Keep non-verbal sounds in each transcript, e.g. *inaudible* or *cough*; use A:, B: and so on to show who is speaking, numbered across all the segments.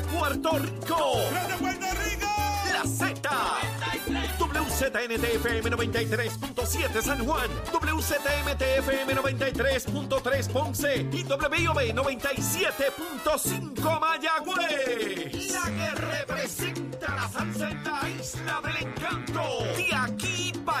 A: de Puerto Rico.
B: ¡Grande Puerto Rico!
A: La Z. WZNTFM 93.7 San Juan, WZMTFM 93.3 Ponce y WIOB 97.5 Mayagüez. La que representa la salsa en la isla del encanto. De aquí para.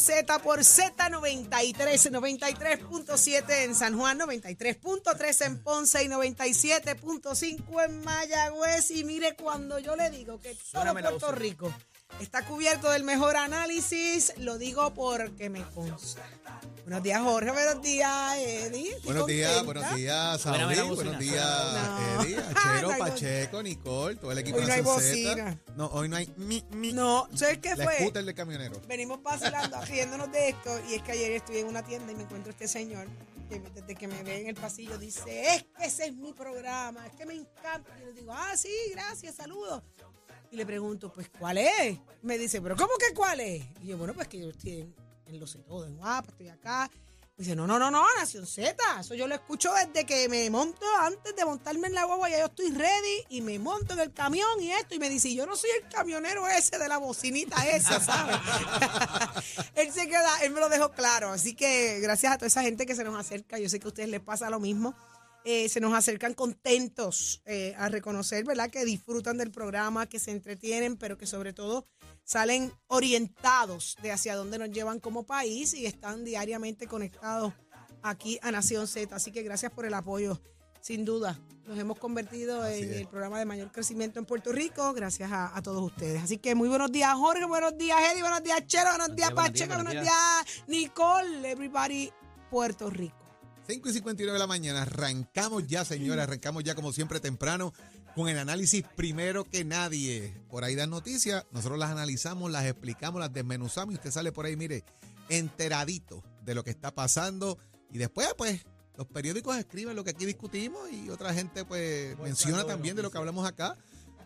C: Z por Z93, 93.7 en San Juan, 93.3 en Ponce y 97.5 en Mayagüez. Y mire, cuando yo le digo que todo Puerto Rico está cubierto del mejor análisis, lo digo porque me consta. Buenos días, Jorge. Buenos días, Eddie.
B: Buenos días, buenos días,
D: buena
B: Buenos días,
C: No.
B: Eddie, *laughs* Achero, Pacheco, Nicole, todo el equipo
C: Hoy
B: de
C: no hay bocina.
B: No, hoy no hay mi, mi.
C: No, ¿sabes qué
B: La
C: fue?
B: scooter de camionero.
C: Venimos vacilando, *laughs* riéndonos de esto. Y es que ayer estuve en una tienda y me encuentro este señor que desde que me ve en el pasillo dice: Es que ese es mi programa, es que me encanta. Y le digo: Ah, sí, gracias, saludos. Y le pregunto: Pues, ¿cuál es? Me dice: ¿Pero cómo que cuál es? Y yo: Bueno, pues que yo estoy en, en Lo Sé Todo, en Guapa, estoy acá. Me dice: No, no, no, no, Nación Z. Eso yo lo escucho desde que me monto, antes de montarme en la guagua, ya yo estoy ready y me monto en el camión y esto. Y me dice: Yo no soy el camionero ese de la bocinita esa, ¿sabes? *laughs* él se queda, él me lo dejó claro. Así que gracias a toda esa gente que se nos acerca, yo sé que a ustedes les pasa lo mismo. Eh, se nos acercan contentos eh, a reconocer, ¿verdad? Que disfrutan del programa, que se entretienen, pero que sobre todo salen orientados de hacia dónde nos llevan como país y están diariamente conectados aquí a Nación Z. Así que gracias por el apoyo. Sin duda, nos hemos convertido en
B: es.
C: el programa de mayor crecimiento en Puerto Rico, gracias a, a todos ustedes. Así que muy buenos días, Jorge, buenos días, Eddie, buenos días, Chero, buenos días,
D: buenos días,
C: Pacheco,
D: buenos
C: buenos días, Nicole, everybody, Puerto Rico.
B: 5 y 59 de la mañana. Arrancamos ya, señora. Arrancamos ya, como siempre, temprano, con el análisis primero que nadie. Por ahí dan noticias. Nosotros las analizamos, las explicamos, las desmenuzamos y usted sale por ahí, mire, enteradito de lo que está pasando. Y después, pues, los periódicos escriben lo que aquí discutimos y otra gente, pues, menciona también de lo que hablamos acá.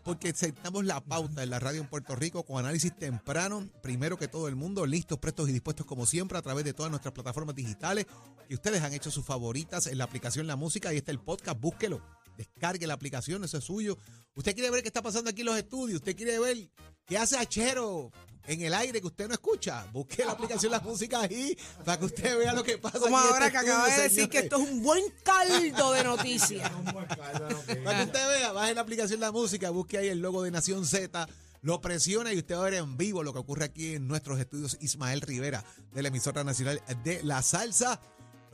B: Porque sentamos la pauta en la radio en Puerto Rico con análisis temprano, primero que todo el mundo, listos, prestos y dispuestos como siempre a través de todas nuestras plataformas digitales que ustedes han hecho sus favoritas en la aplicación La Música. Ahí está el podcast, búsquelo, descargue la aplicación, eso es suyo. Usted quiere ver qué está pasando aquí en los estudios, usted quiere ver qué hace Achero en el aire que usted no escucha. Busque la aplicación La Música ahí para que usted vea lo que pasa.
C: Como
B: aquí
C: ahora
B: este
C: que acaba de decir que esto es *laughs* un buen caldo de noticias.
B: Para que usted vea, baje la aplicación La Música, busque ahí el logo de Nación Z, lo presiona y usted va a ver en vivo lo que ocurre aquí en nuestros estudios Ismael Rivera de la emisora nacional de La Salsa.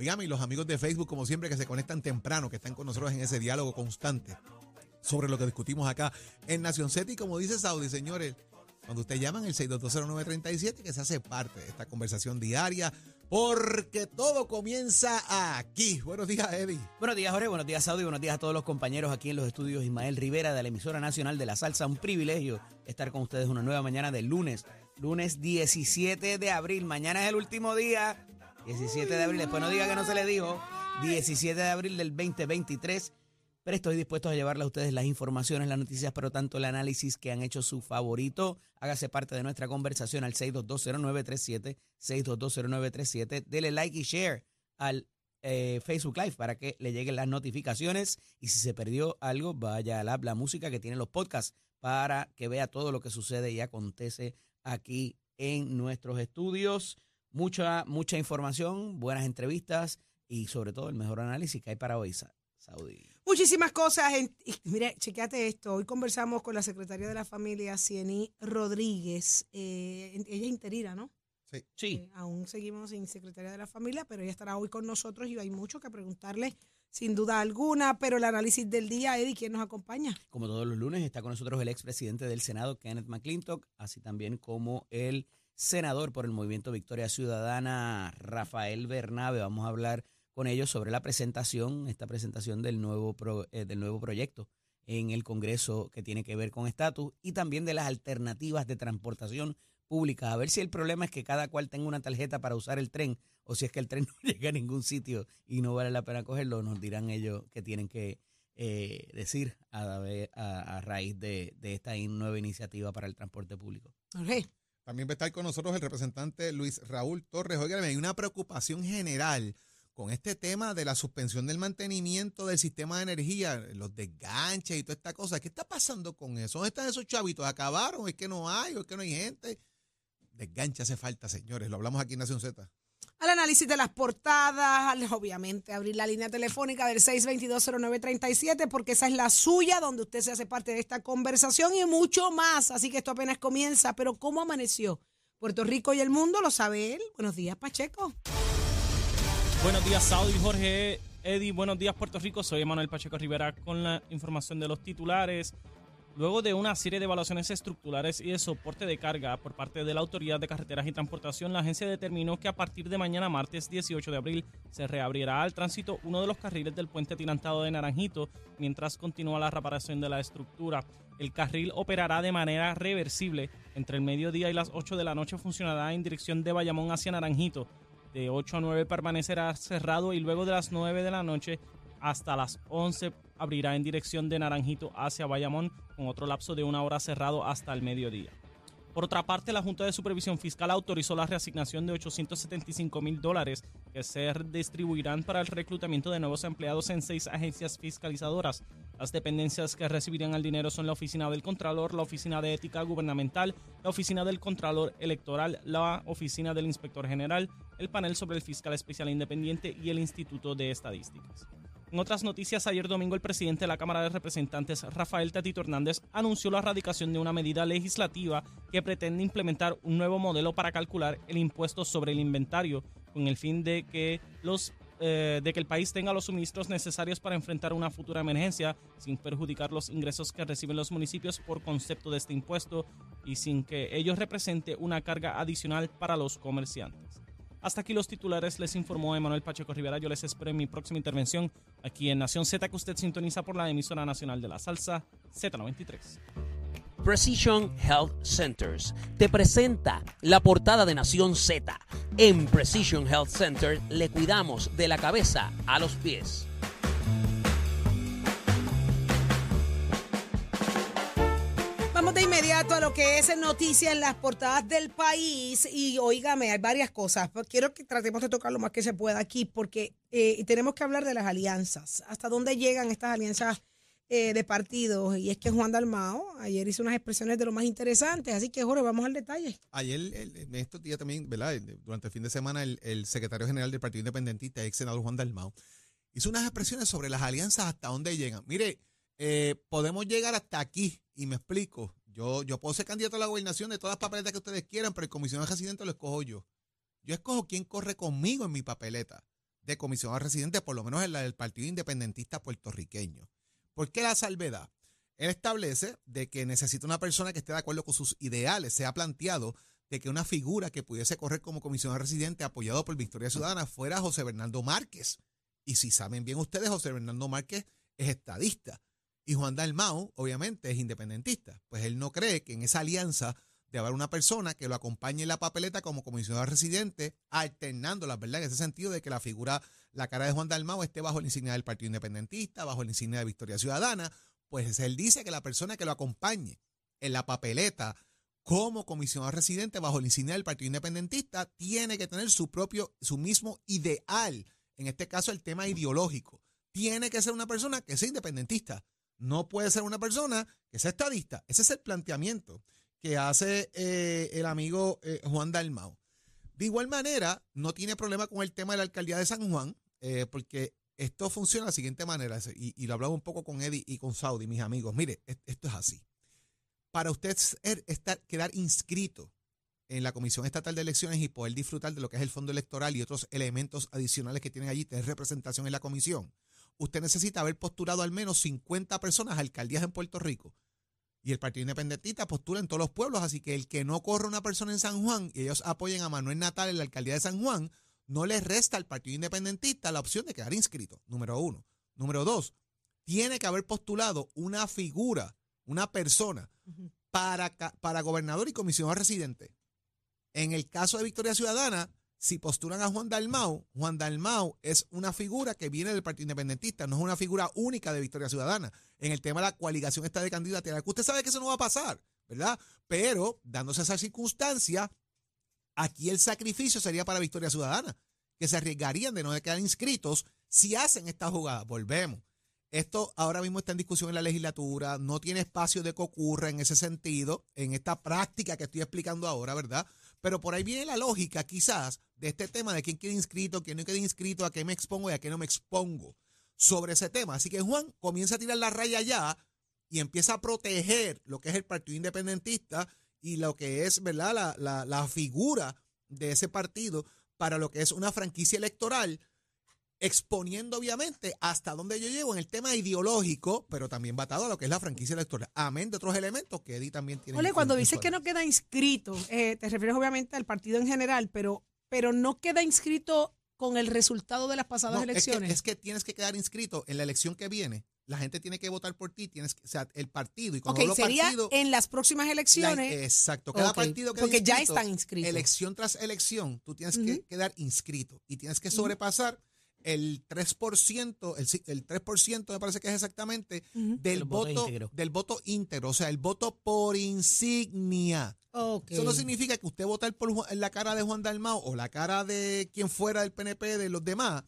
B: Oigan, y los amigos de Facebook, como siempre, que se conectan temprano, que están con nosotros en ese diálogo constante sobre lo que discutimos acá en Nación Z. Como dice Saudi, señores, cuando usted llaman el 6220937, que se hace parte de esta conversación diaria, porque todo comienza aquí. Buenos días, Eddie.
D: Buenos días, Jorge. Buenos días, Saudi. Buenos días a todos los compañeros aquí en los estudios Ismael Rivera de la emisora nacional de la salsa. Un privilegio estar con ustedes una nueva mañana del lunes. Lunes 17 de abril. Mañana es el último día. 17 de abril. Después no diga que no se le dijo. 17 de abril del 2023. Pero estoy dispuesto a llevarle a ustedes las informaciones, las noticias, pero tanto el análisis que han hecho su favorito. Hágase parte de nuestra conversación al 6220937, 6220937. Dele like y share al eh, Facebook Live para que le lleguen las notificaciones. Y si se perdió algo, vaya al app La Música que tiene los podcasts para que vea todo lo que sucede y acontece aquí en nuestros estudios. Mucha, mucha información, buenas entrevistas y sobre todo el mejor análisis que hay para hoy, Sa- Saudi.
C: Muchísimas cosas. En, y mire, chequeate esto. Hoy conversamos con la secretaria de la familia, Cieny Rodríguez. Eh, ella es interina, ¿no?
D: Sí,
C: Eh, aún seguimos sin secretaria de la familia, pero ella estará hoy con nosotros y hay mucho que preguntarle, sin duda alguna. Pero el análisis del día, Eddie, ¿quién nos acompaña?
D: como todos los lunes, está con nosotros el expresidente del Senado, Kenneth McClintock, así también como el senador por el Movimiento Victoria Ciudadana, Rafael Bernabe. Vamos a hablar con ellos sobre la presentación, esta presentación del nuevo, pro- eh, del nuevo proyecto en el Congreso que tiene que ver con estatus y también de las alternativas de transportación pública. A ver si el problema es que cada cual tenga una tarjeta para usar el tren o si es que el tren *laughs* no llega a ningún sitio y no vale la pena cogerlo, nos dirán ellos que tienen que eh, decir a, a- raíz de, de esta nueva iniciativa para el transporte público.
C: Jorge.
B: También va a estar con nosotros el representante Luis Raúl Torres. Oigan, hay una preocupación general con este tema de la suspensión del mantenimiento del sistema de energía, los desganches y toda esta cosa. ¿Qué está pasando con eso? ¿Dónde están esos chavitos? ¿Acabaron? ¿Es que no hay? ¿O es que no hay gente? Desganche hace falta, señores. Lo hablamos aquí en Nación Z.
C: Al análisis de las portadas, obviamente abrir la línea telefónica del 6220937 porque esa es la suya donde usted se hace parte de esta conversación y mucho más. Así que esto apenas comienza, pero ¿cómo amaneció? Puerto Rico y el mundo lo sabe él. Buenos días, Pacheco.
E: Buenos días, Saudi, Jorge, Eddie. Buenos días, Puerto Rico. Soy Manuel Pacheco Rivera con la información de los titulares. Luego de una serie de evaluaciones estructurales y de soporte de carga por parte de la Autoridad de Carreteras y Transportación, la agencia determinó que a partir de mañana, martes 18 de abril, se reabrirá al tránsito uno de los carriles del puente atirantado de Naranjito mientras continúa la reparación de la estructura. El carril operará de manera reversible. Entre el mediodía y las 8 de la noche funcionará en dirección de Bayamón hacia Naranjito. De 8 a 9 permanecerá cerrado y luego de las 9 de la noche hasta las 11 abrirá en dirección de Naranjito hacia Bayamón con otro lapso de una hora cerrado hasta el mediodía. Por otra parte, la Junta de Supervisión Fiscal autorizó la reasignación de 875 mil dólares que se distribuirán para el reclutamiento de nuevos empleados en seis agencias fiscalizadoras. Las dependencias que recibirán el dinero son la Oficina del Contralor, la Oficina de Ética Gubernamental, la Oficina del Contralor Electoral, la Oficina del Inspector General, el Panel sobre el Fiscal Especial Independiente y el Instituto de Estadísticas. En otras noticias, ayer domingo el presidente de la Cámara de Representantes, Rafael Tatito Hernández, anunció la erradicación de una medida legislativa que pretende implementar un nuevo modelo para calcular el impuesto sobre el inventario, con el fin de que los eh, de que el país tenga los suministros necesarios para enfrentar una futura emergencia sin perjudicar los ingresos que reciben los municipios por concepto de este impuesto y sin que ello represente una carga adicional para los comerciantes. Hasta aquí los titulares, les informó Emanuel Pacheco Rivera. Yo les espero en mi próxima intervención aquí en Nación Z, que usted sintoniza por la emisora nacional de la salsa Z93.
F: Precision Health Centers te presenta la portada de Nación Z. En Precision Health Center le cuidamos de la cabeza a los pies.
C: A lo que es noticia en las portadas del país. Y óigame, hay varias cosas. Quiero que tratemos de tocar lo más que se pueda aquí, porque eh, tenemos que hablar de las alianzas. ¿Hasta dónde llegan estas alianzas eh, de partidos? Y es que Juan Dalmao ayer hizo unas expresiones de lo más interesantes. Así que, Jorge, vamos al detalle.
B: Ayer, en estos días también, ¿verdad? Durante el fin de semana, el, el secretario general del Partido Independentista, ex senador Juan Dalmau, hizo unas expresiones sobre las alianzas hasta dónde llegan. Mire, eh, podemos llegar hasta aquí, y me explico. Yo, yo puedo ser candidato a la gobernación de todas las papeletas que ustedes quieran, pero el comisionado residente lo escojo yo. Yo escojo quién corre conmigo en mi papeleta de comisionado residente, por lo menos en la del Partido Independentista puertorriqueño. ¿Por qué la salvedad? Él establece de que necesita una persona que esté de acuerdo con sus ideales. Se ha planteado de que una figura que pudiese correr como comisionado residente apoyado por Victoria Ciudadana fuera José Bernardo Márquez. Y si saben bien ustedes, José Bernardo Márquez es estadista. Y Juan Dalmau, obviamente, es independentista. Pues él no cree que en esa alianza de haber una persona que lo acompañe en la papeleta como comisionado residente, alternándolas, ¿verdad? En ese sentido de que la figura, la cara de Juan Dalmau esté bajo la insignia del Partido Independentista, bajo la insignia de Victoria Ciudadana, pues él dice que la persona que lo acompañe en la papeleta como comisionado residente bajo la insignia del Partido Independentista tiene que tener su propio, su mismo ideal, en este caso el tema ideológico. Tiene que ser una persona que sea independentista. No puede ser una persona que sea estadista. Ese es el planteamiento que hace eh, el amigo eh, Juan Dalmau. De igual manera, no tiene problema con el tema de la alcaldía de San Juan, eh, porque esto funciona de la siguiente manera, y, y lo hablaba un poco con Eddie y con Saudi, mis amigos. Mire, es- esto es así. Para usted estar, quedar inscrito en la Comisión Estatal de Elecciones y poder disfrutar de lo que es el fondo electoral y otros elementos adicionales que tienen allí, tener representación en la comisión, usted necesita haber postulado al menos 50 personas a alcaldías en Puerto Rico. Y el Partido Independentista postula en todos los pueblos, así que el que no corra una persona en San Juan y ellos apoyen a Manuel Natal en la alcaldía de San Juan, no le resta al Partido Independentista la opción de quedar inscrito, número uno. Número dos, tiene que haber postulado una figura, una persona, para, para gobernador y comisionado residente. En el caso de Victoria Ciudadana, si postulan a Juan Dalmau, Juan Dalmau es una figura que viene del Partido Independentista, no es una figura única de Victoria Ciudadana. En el tema de la coaligación está de candidatura, que usted sabe que eso no va a pasar, ¿verdad? Pero, dándose esa circunstancia, aquí el sacrificio sería para Victoria Ciudadana, que se arriesgarían de no quedar inscritos si hacen esta jugada. Volvemos. Esto ahora mismo está en discusión en la legislatura, no tiene espacio de que ocurra en ese sentido, en esta práctica que estoy explicando ahora, ¿verdad? Pero por ahí viene la lógica, quizás, de este tema de quién quede inscrito, quién no quede inscrito, a qué me expongo y a qué no me expongo sobre ese tema. Así que Juan comienza a tirar la raya ya y empieza a proteger lo que es el Partido Independentista y lo que es, ¿verdad?, la, la figura de ese partido para lo que es una franquicia electoral exponiendo obviamente hasta dónde yo llego en el tema ideológico, pero también batado a lo que es la franquicia electoral. Amén de otros elementos que Eddie también tiene.
C: Ole, cuando dices que no queda inscrito, eh, te refieres obviamente al partido en general, pero, pero no queda inscrito con el resultado de las pasadas
B: No, es que-
C: elecciones.
B: Es que, tienes que quedar inscrito en la elección que viene. La gente tiene que votar por ti, tienes que, o sea, el partido. Y cuando
C: ok,
B: hablo
C: sería
B: partido,
C: en las próximas
B: la-
C: elecciones.
B: exacto, cada partido queda
C: porque ya
B: inscrito,
C: están inscritos.
B: Elección tras elección, tú tienes que quedar inscrito y tienes que sobrepasar el 3%, el, el 3% me parece que es exactamente, del voto,
D: íntegros.
B: del voto íntegro, o sea, el voto por insignia. Eso no significa que usted votar por la cara de Juan Dalmao o la cara de quien fuera del PNP de los demás.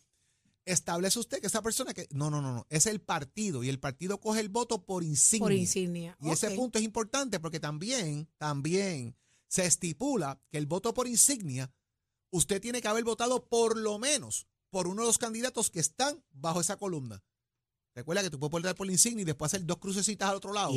B: Establece usted que esa persona que. No, no, no, no. Es el partido y el partido coge el voto por insignia.
C: Por insignia.
B: Y ese punto es importante porque también, también se estipula que el voto por insignia, usted tiene que haber votado por lo menos por uno de los candidatos que están bajo esa columna. Recuerda que tú puedes votar por la insignia y después hacer dos crucecitas al otro lado.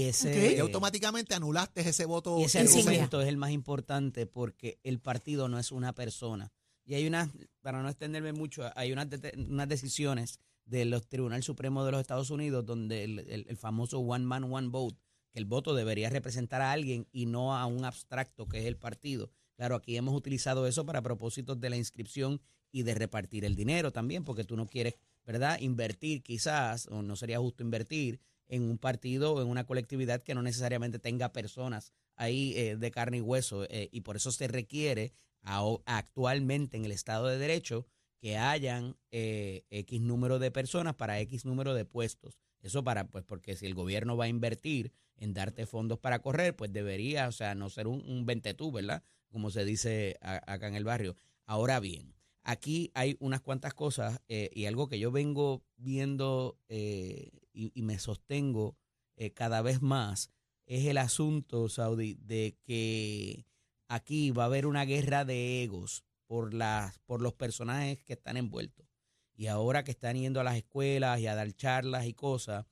D: Y
B: automáticamente anulaste ese voto.
D: y ese argumento es el más importante porque el partido no es una persona. Y hay unas, para no extenderme mucho, hay unas, de- unas decisiones del Tribunal Supremo de los Estados Unidos donde el, el- el famoso one man, one vote, que el voto debería representar a alguien y no a un abstracto que es el partido. Claro, aquí hemos utilizado eso para propósitos de la inscripción y de repartir el dinero también, porque tú no quieres, ¿verdad?, invertir quizás, o no sería justo invertir en un partido o en una colectividad que no necesariamente tenga personas ahí eh, de carne y hueso, eh, y por eso se requiere ao- actualmente en el Estado de Derecho que hayan eh, X número de personas para X número de puestos. Eso para, pues, porque si el gobierno va a invertir en darte fondos para correr, pues debería, o sea, no ser un, un ventetú, ¿verdad? Como se dice a- acá en el barrio. Ahora bien, aquí hay unas cuantas cosas eh, y algo que yo vengo viendo eh, y, me sostengo eh, cada vez más es el asunto, Saudi, de que aquí va a haber una guerra de egos por, las, por los personajes que están envueltos. Y ahora que están yendo a las escuelas y a dar charlas y cosas,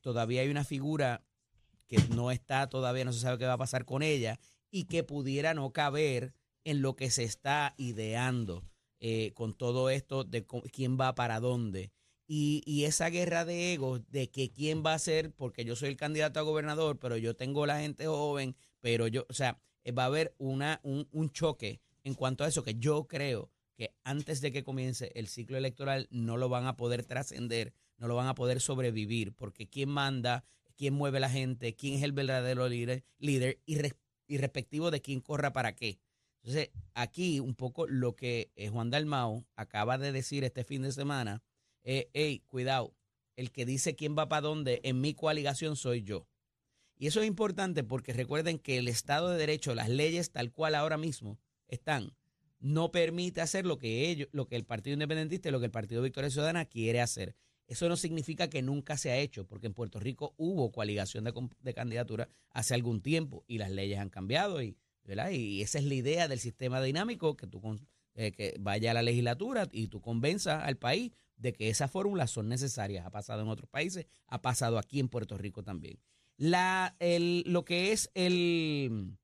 D: todavía hay una figura que no está todavía, no se sabe qué va a pasar con ella y que pudiera no caber en lo que se está ideando eh, con todo esto de quién va para dónde. Y, y esa guerra de egos de que quién va a ser, porque yo soy el candidato a gobernador, pero yo tengo la gente joven, pero yo, o sea, eh, va a haber una, un, un choque en cuanto a eso, que yo creo que antes de que comience el ciclo electoral no lo van a poder trascender, no lo van a poder sobrevivir, porque quién manda, quién mueve la gente, quién es el verdadero líder, líder y, res- y respectivo de quién corra para qué. Entonces, aquí un poco lo que eh, Juan Dalmau acaba de decir este fin de semana, eh, hey, cuidado, el que dice quién va para dónde en mi coaligación soy yo. Y eso es importante porque recuerden que el Estado de Derecho, las leyes tal cual ahora mismo están, no permite hacer lo que ellos, lo que el Partido Independentista y lo que el Partido Victoria Ciudadana quiere hacer. Eso no significa que nunca se ha hecho, porque en Puerto Rico hubo coaligación de, de candidaturas hace algún tiempo y las leyes han cambiado y, y esa es la idea del sistema dinámico, que tú eh, que vaya a la legislatura y tú convenzas al país de que esas fórmulas son necesarias. Ha pasado en otros países, ha pasado aquí en Puerto Rico también. La, el, lo que es el-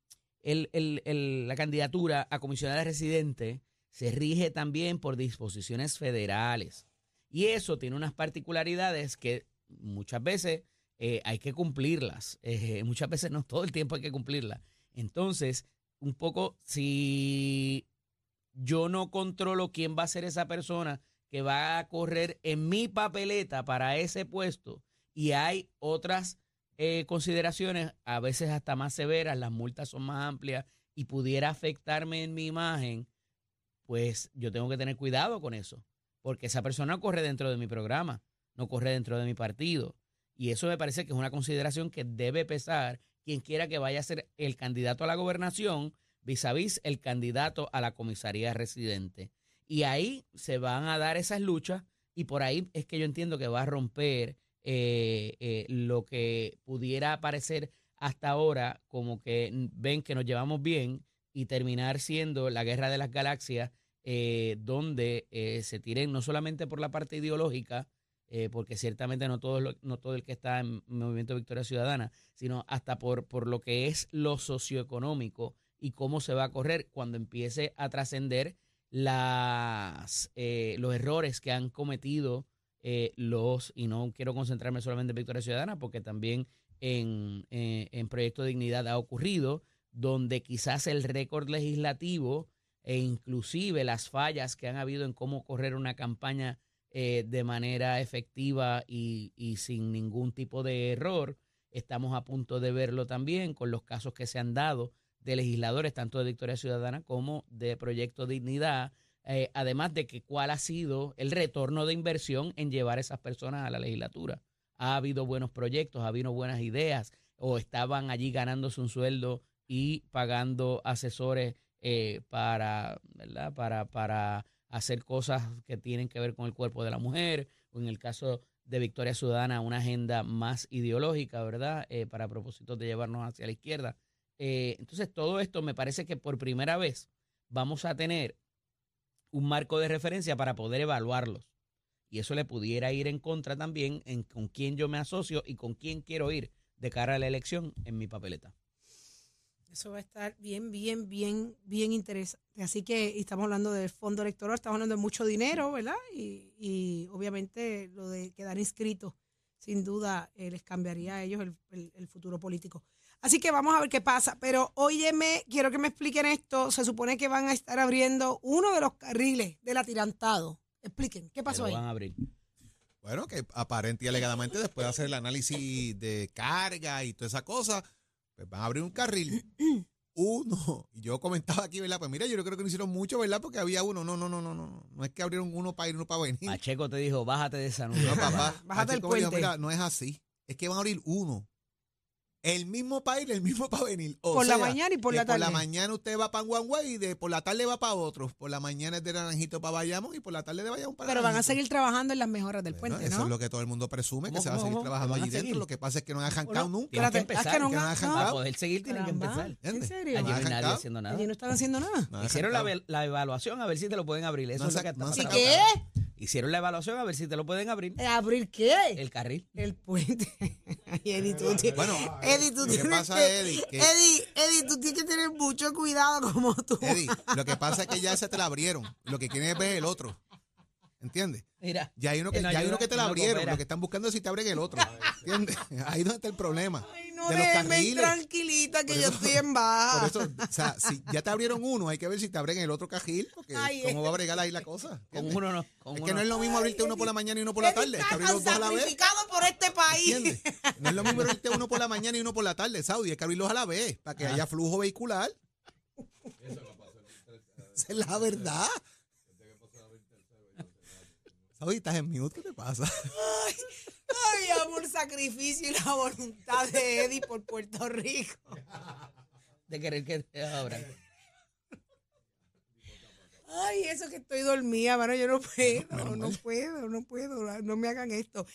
D: el- la candidatura a comisionada residente se rige también por disposiciones federales. Y eso tiene unas particularidades que muchas veces eh, hay que cumplirlas. Eh, muchas veces no todo el tiempo hay que cumplirlas. Entonces, un poco, si yo no controlo quién va a ser esa persona que va a correr en mi papeleta para ese puesto y hay otras eh, consideraciones, a veces hasta más severas, las multas son más amplias y pudiera afectarme en mi imagen, pues yo tengo que tener cuidado con eso, porque esa persona corre dentro de mi programa, no corre dentro de mi partido. Y eso me parece que es una consideración que debe pesar quien quiera que vaya a ser el candidato a la gobernación vis a vis el candidato a la comisaría residente. Y ahí se van a dar esas luchas y por ahí es que yo entiendo que va a romper eh, eh, lo que pudiera parecer hasta ahora como que ven que nos llevamos bien y terminar siendo la guerra de las galaxias eh, donde se tiren no solamente por la parte ideológica, eh, porque ciertamente no todo, no todo el que está en Movimiento Victoria Ciudadana, sino hasta por, por lo que es lo socioeconómico y cómo se va a correr cuando empiece a trascender las eh, los errores que han cometido eh, los, y no quiero concentrarme solamente en Victoria Ciudadana, porque también en, eh, en Proyecto Dignidad ha ocurrido, donde quizás el récord legislativo e inclusive las fallas que han habido en cómo correr una campaña eh, de manera efectiva y, y sin ningún tipo de error, estamos a punto de verlo también con los casos que se han dado de legisladores, tanto de Victoria Ciudadana como de Proyecto Dignidad, eh, además de que cuál ha sido el retorno de inversión en llevar a esas personas a la legislatura. Ha habido buenos proyectos, ha habido buenas ideas, o estaban allí ganándose un sueldo y pagando asesores eh, para, ¿verdad? Para, para hacer cosas que tienen que ver con el cuerpo de la mujer, o en el caso de Victoria Ciudadana, una agenda más ideológica, ¿verdad? Eh, para propósitos de llevarnos hacia la izquierda. Eh, entonces, todo esto me parece que por primera vez vamos a tener un marco de referencia para poder evaluarlos. Y eso le pudiera ir en contra también en con quién yo me asocio y con quién quiero ir de cara a la elección en mi papeleta.
C: Eso va a estar bien, bien, bien, bien interesante. Así que estamos hablando del fondo electoral, estamos hablando de mucho dinero, ¿verdad? Y, y obviamente lo de quedar inscritos, sin duda, eh, les cambiaría a ellos el, el- el futuro político. Así que vamos a ver qué pasa. Pero óyeme, quiero que me expliquen esto. Se supone que van a estar abriendo uno de los carriles del atirantado. Expliquen, ¿qué pasó ahí?
D: van a abrir.
B: Bueno, que aparente y alegadamente después de hacer el análisis de carga y toda esa cosa, pues van a abrir un carril. *clears throat* Uno. Y yo comentaba aquí, ¿verdad? Pues mira, yo creo que no hicieron mucho, ¿verdad? Porque había uno. No, no, no, no, no. No es que abrieron uno para ir, uno para venir.
D: Pacheco te dijo, bájate de esa nube.
B: No, papá.
C: Bájate del
B: Pacheco me dijo,
C: puente.
B: Mira, no es así. Es que van a abrir uno. El mismo para ir, el mismo para venir. O
C: Por la mañana y por la
B: Por la
C: tarde.
B: mañana usted va para Way y de, por la tarde va para otro. Por la mañana es de Naranjito para Bayamón y por la tarde de Bayamón para
C: Pero van a seguir trabajando en las mejoras del
B: Bueno,
C: puente,
B: Eso
C: ¿no?
B: es lo que todo el mundo presume, que
D: ¿Cómo,
B: se va a seguir trabajando
D: ¿Van a
B: allí dentro. Lo que pasa es que no han arrancado
C: Bueno,
B: nunca.
D: Tienen que empezar.
C: que no
B: que no
C: han- no.
D: Para
B: arrancado.
D: poder seguir tienen que empezar.
C: ¿En serio?
D: Allí no hay nadie
B: arrancado.
D: haciendo nada.
C: Allí no están haciendo nada.
B: No
D: Hicieron la,
B: arrancado.
D: la evaluación a ver si te lo pueden abrir. Eso
B: No
D: es lo que está
B: no han
C: ¿Y
D: pasando.
C: qué?
D: Hicieron la evaluación a ver si te lo pueden abrir.
C: ¿Eh, ¿Abrir qué?
D: El carril.
C: El puente. *laughs* Ay, *laughs* Eddie, tú,
B: Bueno,
C: Eddie, tú
B: lo que
C: tienes
B: pasa,
C: que-
B: Eddie, que-
C: Eddie, Eddie, tú tienes que tener mucho cuidado como tú.
B: Eddie, lo que pasa es que ya ese te la abrieron. Lo que quieren es ver el otro. ¿Entiendes?
D: Mira.
B: Ya hay uno que,
D: no
B: ya hay uno que te la
D: no
B: abrieron. Lo que están buscando es si te abren el otro. *laughs* *laughs* ¿Entiendes? Ahí es donde está el problema.
C: Ay, no,
B: de los
C: déjenme
B: carriles.
C: tranquilita que
B: Por
C: yo
B: eso-
C: estoy en baja.
B: Por eso, o sea, si ya te abrieron uno, hay que ver si te abren el otro carril, porque
C: Ay,
B: cómo va a bregar ahí la cosa.
D: Con
B: ¿entiendes?
D: uno no. Con
B: Es
D: uno
B: que no es lo mismo abrirte uno por la mañana y uno por la tarde.
C: Está
B: abrir
C: tan
B: los dos a la vez.
C: por este país.
B: ¿Entiendes? No es lo mismo abrirte uno por la *laughs* mañana y uno por la tarde, Saudi. Hay que abrirlos a la vez para que haya flujo vehicular. Esa es la verdad. Saudi, estás en mute, ¿qué te pasa?
C: Ay, amor, sacrificio y la voluntad de Eddie por Puerto Rico.
D: De querer que te abran.
C: Ay, eso que estoy dormida, mano, yo no puedo, no puedo, no puedo, no me hagan esto.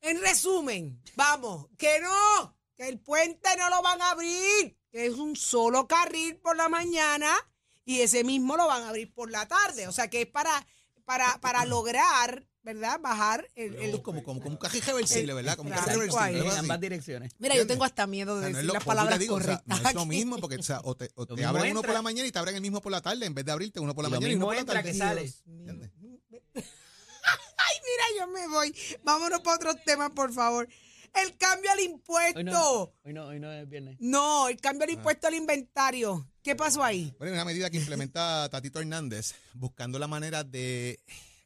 C: En resumen, vamos, que no, que el puente no lo van a abrir, que es un solo carril por la mañana y ese mismo lo van a abrir por la tarde. O sea, que es para, para, para lograr, ¿verdad? Bajar el... el-
B: como, como, como un caje reversible, ¿verdad? Como un
C: cual.
B: reversible.
D: En ambas direcciones.
C: Mira, yo tengo hasta miedo
B: O
C: de
B: sea, no
C: decir
B: es lo-
C: las palabras
B: digo, o sea,
C: correctas.
B: no es lo mismo porque o sea, o te, abren uno por la mañana y te abren el mismo por la tarde en vez de abrirte uno por la
D: Y lo
B: mañana y uno
D: mismo
B: por la tarde.
D: que sale.
C: Dios mío.
B: ¿Entiendes? *laughs*
C: Ay, mira, yo me voy. Vámonos para otros temas, por favor. El cambio al impuesto.
D: Hoy no, hoy no, hoy no es viernes.
C: No, el cambio al impuesto al inventario. ¿Qué pasó ahí?
B: Bueno, una medida que implementa Tatito Hernández buscando la manera de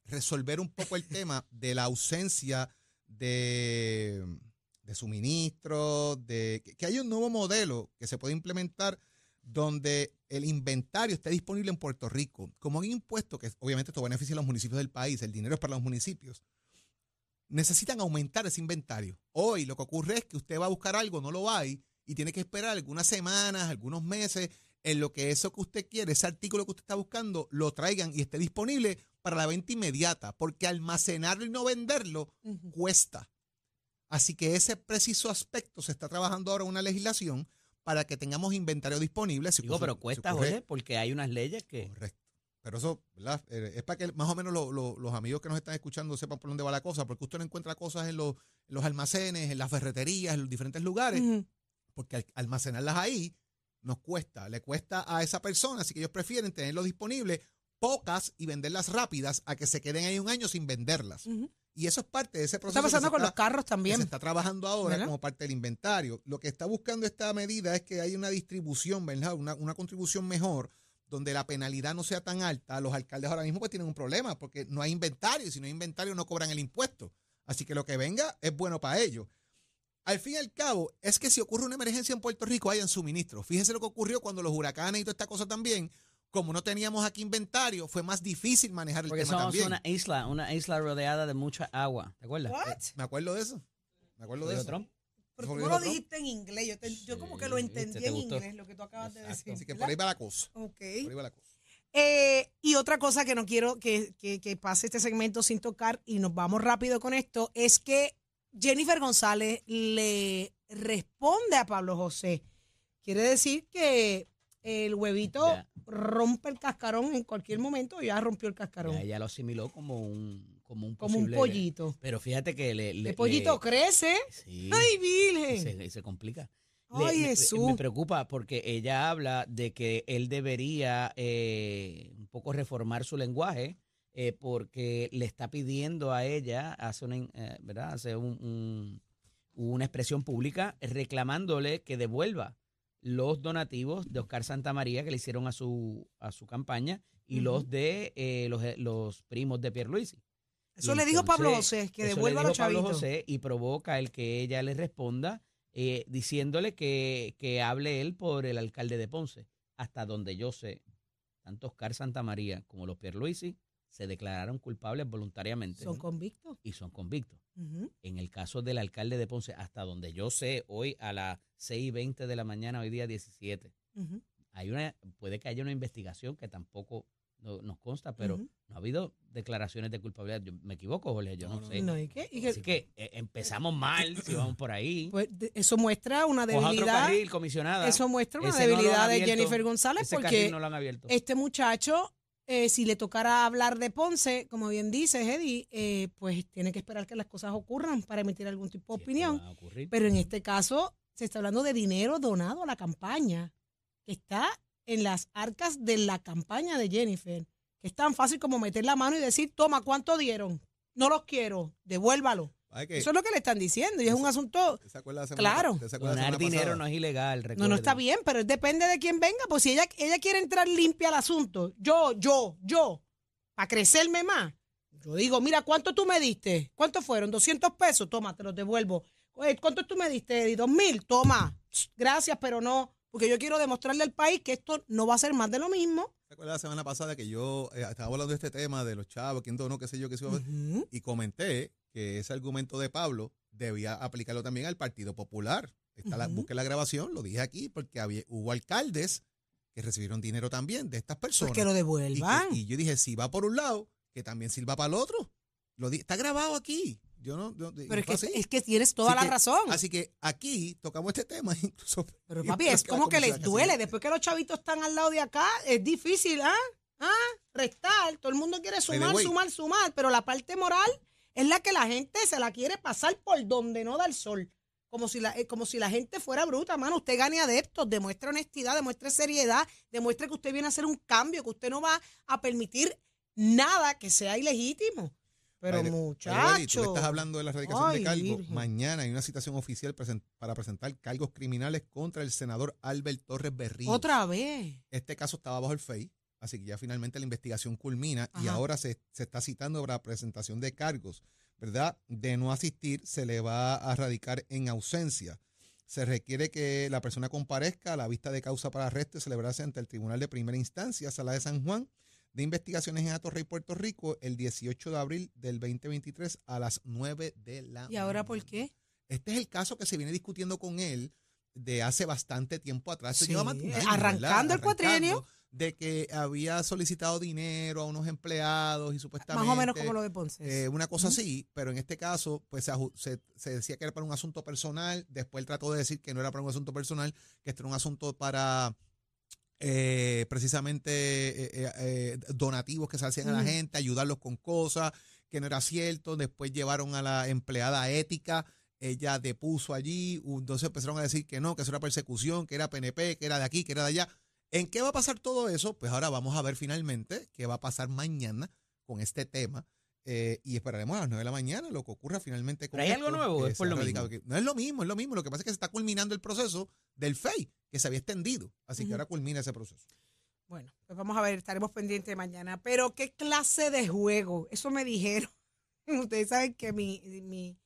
B: resolver un poco el tema de la ausencia de, suministros, de que, haya un nuevo modelo que se puede implementar donde el inventario esté disponible en Puerto Rico. Como hay un impuesto que obviamente esto beneficia a los municipios del país, el dinero es para los municipios, necesitan aumentar ese inventario. Hoy lo que ocurre es que usted va a buscar algo, no lo hay, y tiene que esperar algunas semanas, algunos meses, en lo que eso que usted quiere, ese artículo que usted está buscando, lo traigan y esté disponible para la venta inmediata, porque almacenarlo y no venderlo cuesta. Así que ese preciso aspecto se está trabajando ahora una legislación para que tengamos inventario disponible. Si
D: Digo,
B: ocurre-
D: pero
B: si
D: cuesta,
B: ocurre-
D: Jorge, porque hay unas leyes que...
B: Correcto. Pero eso, ¿verdad? Eh, Es para que más o menos lo- lo- los amigos que nos están escuchando sepan por dónde va la cosa, porque usted no encuentra cosas en los, en los almacenes, en las ferreterías, en los diferentes lugares, porque al- almacenarlas ahí nos cuesta, le cuesta a esa persona, así que ellos prefieren tenerlo disponible pocas y venderlas rápidas a que se queden ahí un año sin venderlas. Y eso es parte de ese proceso.
C: Está pasando con
B: está-
C: los carros también.
B: se está trabajando ahora
C: ¿Verdad?
B: como parte del inventario. Lo que está buscando esta medida es que haya una distribución, ¿verdad? Una, una contribución mejor, donde la penalidad no sea tan alta. Los alcaldes ahora mismo pues tienen un problema porque no hay inventario y si no hay inventario no cobran el impuesto. Así que lo que venga es bueno para ellos. Al fin y al cabo, es que si ocurre una emergencia en Puerto Rico, hayan suministro. Fíjese lo que ocurrió cuando los huracanes y toda esta cosa también, como no teníamos aquí inventario, fue más difícil manejar el
D: Porque
B: tema
D: somos
B: también.
D: una isla, una isla rodeada de mucha agua. ¿Te acuerdas?
C: What?
B: Me acuerdo de eso. Me acuerdo de eso.
D: Trump.
C: Pero tú no lo dijiste en inglés. Yo, te- yo como que lo entendí
D: ¿viste? ¿Te
C: en
D: gustó?
C: inglés, lo que tú acabas de decir.
B: Así que por ahí va la cosa.
C: Ok.
B: Por ahí va la cosa.
C: Eh, y otra cosa que no quiero que, que- que pase este segmento sin tocar, y nos vamos rápido con esto, es que Jennifer González le responde a Pablo José. Quiere decir que el huevito
D: Ya.
C: rompe el cascarón en cualquier momento, ya rompió el cascarón.
D: Ya ella lo asimiló como un, como un
C: como un pollito.
D: Pero fíjate que le... le-
C: El pollito
D: le-
C: crece.
D: sí,
C: ¡Ay, Virgen!
D: se, complica. Le-
C: ¡Ay,
D: me-
C: Jesús!
D: Me preocupa porque ella habla de que él debería eh, un poco reformar su lenguaje eh, porque le está pidiendo a ella, hace una, eh, ¿verdad? Hace un- un- una expresión pública reclamándole que devuelva los donativos de Oscar Santamaría que le hicieron a su, a su campaña y los de eh, los, los primos de Pierluisi.
C: Eso
D: Y
C: le dijo Pablo José, que
D: eso le
C: devuelva a los
D: dijo Pablo
C: chavitos.
D: José y provoca el que ella le responda eh, diciéndole que, que hable él por el alcalde de Ponce. Hasta donde yo sé, tanto Oscar Santamaría como los Pierluisi se declararon culpables voluntariamente
C: Son convictos.
D: y son convictos. En el caso del alcalde de Ponce, hasta donde yo sé, hoy a las 6 y 20 de la mañana, hoy día 17,
C: Ujú.
D: hay una, puede que haya una investigación que tampoco no- nos consta, pero no ha habido declaraciones de culpabilidad. Yo, me equivoco, Jorge, yo no, sé.
C: No, ¿y qué? ¿Y qué?
D: Así que eh, empezamos mal si vamos por ahí.
C: Pues, de- eso muestra una
D: Coja otro
C: debilidad.
D: carril, comisionada.
C: Eso muestra una
D: Ese no
C: debilidad de. Jennifer González
D: Ese
C: porque
D: carril no lo han abierto.
C: este muchacho, eh, si le tocara hablar de Ponce, como bien dice Eddie, eh, pues tiene que esperar que las cosas ocurran para emitir algún tipo de opinión. Pero en este caso se está hablando de dinero donado a la campaña, que está en las arcas de la campaña de Jennifer, que es tan fácil como meter la mano y decir, toma, ¿cuánto dieron? No los quiero, devuélvalo.
B: Que-
C: Eso es lo que le están diciendo y es un asunto...
B: ¿te se acuerda la semana
C: Claro.
D: Donar dinero
B: pasada?
D: no es ilegal,
C: No, no está bien, pero depende de quién venga. Pues si ella, ella quiere entrar limpia al asunto, yo, yo, yo, para crecerme más, yo digo, mira, ¿cuánto tú me diste? ¿Cuánto fueron? 200 pesos, toma, te los devuelvo. Oye, ¿Cuánto tú me diste, Eddie? ¿Dos mil? Toma. Gracias, pero no, porque yo quiero demostrarle al país que esto no va a ser más de lo mismo.
B: ¿Te acuerdas la semana pasada que yo eh, estaba hablando de este tema de los chavos, quién donó, qué sé yo, qué sé yo,
C: Ujú.
B: y comenté que ese argumento de Pablo debía aplicarlo también al Partido Popular. Está la, busque la grabación, lo dije aquí, porque había, hubo alcaldes que recibieron dinero también de estas personas.
C: Pues que lo
B: Y que-
C: devuelvan.
B: Y, yo dije, si va por un lado, que también sirva para el otro. Lo di- está grabado aquí. Yo no, yo-
C: Pero es que, es que tienes toda
B: Así
C: la
B: que-
C: razón.
B: Así que aquí tocamos este tema *laughs* incluso.
C: Pero papi, es como que les duele.
B: casi-
C: Después que los chavitos están al lado de acá, es difícil, ¿ah? ¿Ah? Restar. Todo el mundo quiere sumar, sumar, sumar. Pero la parte moral es la que la gente se la quiere pasar por donde no da el sol. Como si, la, eh, como si la gente fuera bruta, mano. Usted gane adeptos, demuestre honestidad, demuestre seriedad, demuestre que usted viene a hacer un cambio, que usted no va a permitir nada que sea ilegítimo. Pero
B: way,
C: muchacho.
B: Tú estás hablando de la erradicación
C: Ay,
B: de cargos.
C: virgen.
B: Mañana hay una citación oficial para presentar cargos criminales contra el senador Albert Torres Berrío.
C: Otra vez.
B: Este caso estaba bajo el FEI, así que ya finalmente la investigación culmina y ahora se, se está citando para presentación de cargos, ¿verdad? De no asistir, se le va a radicar en ausencia. Se requiere que la persona comparezca a la vista de causa para arresto y celebrarse ante el Tribunal de Primera Instancia, Sala de San Juan, de Investigaciones en Atorrey, Puerto Rico, el 18 de abril del 2023 a las 9 de la
C: ¿Y ahora por qué?
B: Este es el caso que se viene discutiendo con él de hace bastante tiempo atrás.
C: Sí, arrancando
B: ¿verdad?
C: el cuatrienio.
B: De que había solicitado dinero a unos empleados y supuestamente.
C: Más o menos como lo de Ponce.
B: eh, una cosa así, pero en este caso, pues se, se- se decía que era para un asunto personal. Después él trató de decir que no era para un asunto personal, que este era un asunto para eh, precisamente eh, eh, donativos que se hacían a la gente, ayudarlos con cosas, que no era cierto. Después llevaron a la empleada ética, ella depuso allí, entonces empezaron a decir que no, que eso era persecución, que era PNP, que era de aquí, que era de allá. ¿En qué va a pasar todo eso? Pues ahora vamos a ver finalmente qué va a pasar mañana con este tema. eh, y esperaremos a las 9 de la mañana lo que ocurra finalmente con
D: ¿Pero hay algo nuevo es por lo mismo?
B: No es lo mismo, es lo mismo. Lo que pasa es que se está culminando el proceso del FEI, que se había extendido. Así que ahora culmina ese proceso.
C: Bueno, pues vamos a ver, estaremos pendientes mañana. Pero, ¿qué clase de juego? Eso me dijeron. *laughs* Ustedes saben que mi, mi,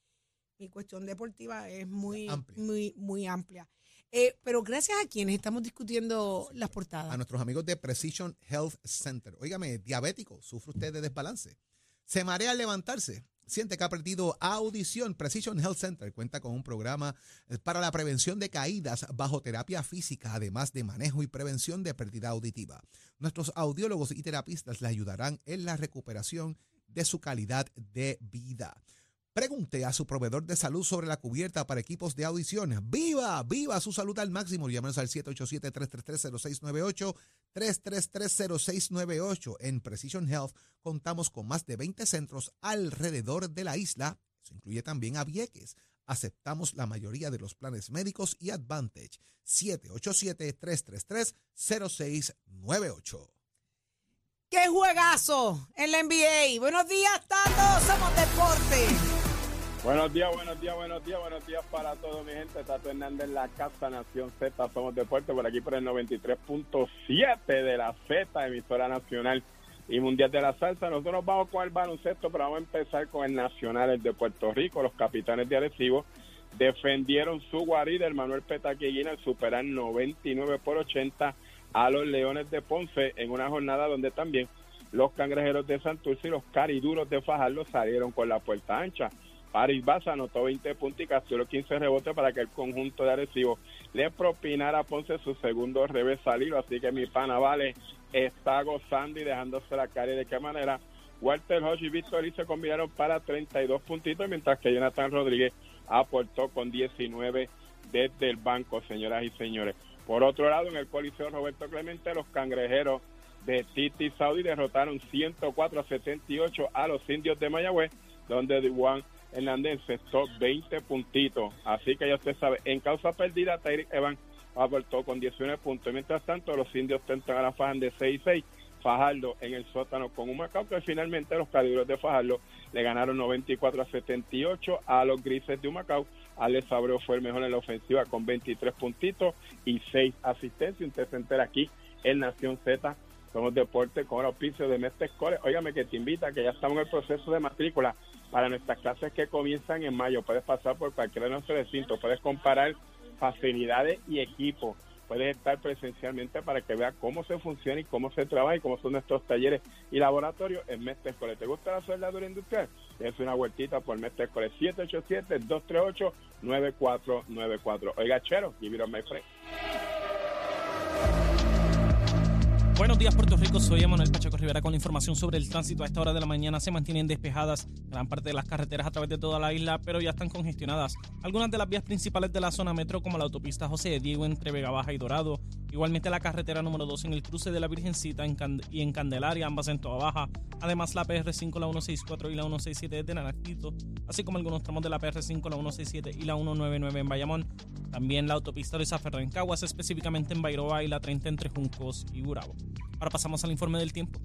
C: mi cuestión deportiva es muy
B: Amplia.
C: muy, muy amplia. Eh, pero gracias a quienes estamos discutiendo las portadas.
B: a nuestros amigos de Precision Health Center. Óigame, diabético, ¿sufre usted de desbalance? ¿Se marea al levantarse? Siente que ha perdido audición. Precision Health Center cuenta con un programa eh, para la prevención de caídas bajo terapia física, además de manejo y prevención de pérdida auditiva. Nuestros audiólogos y terapistas le ayudarán en la recuperación de su calidad de vida. Pregunte a su proveedor de salud sobre la cubierta para equipos de audición. ¡Viva! ¡Viva su salud al máximo! Llámenos al 787-333-0698, 333-0698. En Precision Health contamos con más de 20 centros alrededor de la isla. Eso incluye también a Vieques. Aceptamos la mayoría de los planes médicos y Advantage. 787-333-0698.
C: ¡Qué juegazo en la NBA! Buenos días, Tato. Somos deporte.
G: Buenos días, buenos días, buenos días, buenos días para todos, mi gente. Tato Hernández la Casa Nación Z. Somos Deporte por aquí por el 93.7 de la Z, emisora nacional y mundial de la salsa. Nosotros nos vamos con el baloncesto, pero vamos a empezar con el Nacional de Puerto Rico. Los capitanes de Arecibo defendieron su guarida, el Manuel Petaquillina, al superar 99 por 80 a los Leones de Ponce en una jornada donde también los cangrejeros de Santurce y los cariduros de Fajardo salieron con la puerta ancha. Paris Baza anotó 20 puntos y capturó 15 rebotes para que el conjunto de Arecibo le propinara a Ponce su segundo revés salido. Así que mi pana Vale está gozando y dejándose la. ¿Y de qué manera? Walter Hodge y Víctor se combinaron para 32 puntitos, mientras que Jonathan Rodríguez aportó con 19 desde el banco, señoras y señores. Por otro lado, en el Coliseo Roberto Clemente, los cangrejeros de Titi Saudi derrotaron 104 a 78 a los indios de Mayagüez, donde Juan Hernández encestó 20 puntitos. Así que ya usted sabe, en causa perdida, Tyreek Evans aportó con 19 puntos. Mientras tanto, los indios tentan a la fajan de 6 y 6. Fajardo en el sótano con un Macao, que finalmente los calibros de Fajardo le ganaron 94 a 78 a los grises de Humacao. Alex Abreu fue el mejor en la ofensiva con 23 puntitos y 6 asistencias. Usted se entera aquí en Nación Z. Somos deporte con el auspicio de Mestre Core. Óigame que te invita, que ya estamos en el proceso de matrícula para nuestras clases que comienzan en mayo. Puedes pasar por cualquiera de nuestros recintos, puedes comparar facilidades y equipos. Puedes estar presencialmente para que veas cómo se funciona y cómo se trabaja y cómo son nuestros talleres y laboratorios en Mestre Core. ¿Te gusta la soldadura industrial? Es una vueltita por Mestre Core 787-238-9494. Oiga, Chero, give it up, my.
E: Buenos días, Puerto Rico. Soy Emanuel Pacheco Rivera con la información sobre el tránsito. A esta hora de la mañana se mantienen despejadas gran parte de las carreteras a través de toda la isla, pero ya están congestionadas. Algunas de las vías principales de la zona metro, como la autopista José de Diego entre Vega Baja y Dorado. Igualmente la carretera número 2 en el cruce de la Virgencita y en Candelaria, ambas en Toa Baja. Además, la PR5, la 164 y la 167 de Naranjito, así como algunos tramos de la PR5, la 167 y la 199 en Bayamón. También la autopista de Zaferra en Caguas, específicamente en Bairoa y la 30 entre Juncos y Gurabo. Ahora pasamos al informe del tiempo.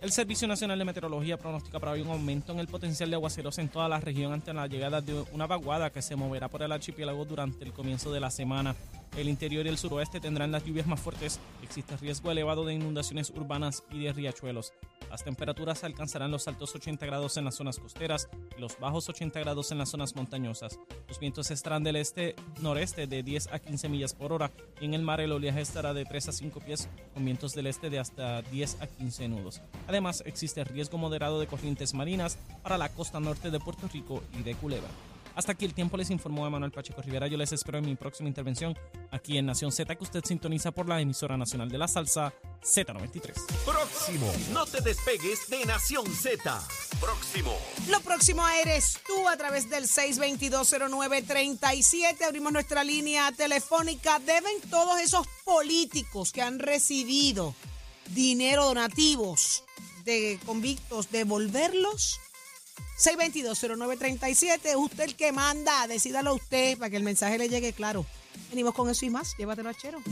E: El Servicio Nacional de Meteorología pronostica para hoy un aumento en el potencial de aguaceros en toda la región ante la llegada de una vaguada que se moverá por el archipiélago durante el comienzo de la semana. El interior y el suroeste tendrán las lluvias más fuertes. Existe riesgo elevado de inundaciones urbanas y de riachuelos. Las temperaturas alcanzarán los altos 80 grados en las zonas costeras y los bajos 80 grados en las zonas montañosas. Los vientos estarán del este-noreste de 10 a 15 millas por hora y en el mar el oleaje estará de 3 a 5 pies con vientos del este de hasta 10 a 15 nudos. Además, existe riesgo moderado de corrientes marinas para la costa norte de Puerto Rico y de Culebra. Hasta aquí el tiempo les informó Emanuel Pacheco Rivera. Yo les espero en mi próxima intervención aquí en Nación Z, que usted sintoniza por la emisora nacional de la salsa Z93.
A: Próximo. No te despegues de Nación Z. Próximo.
C: Lo próximo eres tú a través del 6220937. Abrimos nuestra línea telefónica. ¿Deben todos esos políticos que han recibido dinero donativos de convictos devolverlos? 6220937. Usted el que manda. Decídalo usted para que el mensaje le llegue claro. Venimos con eso y más. Llévatelo a Chero.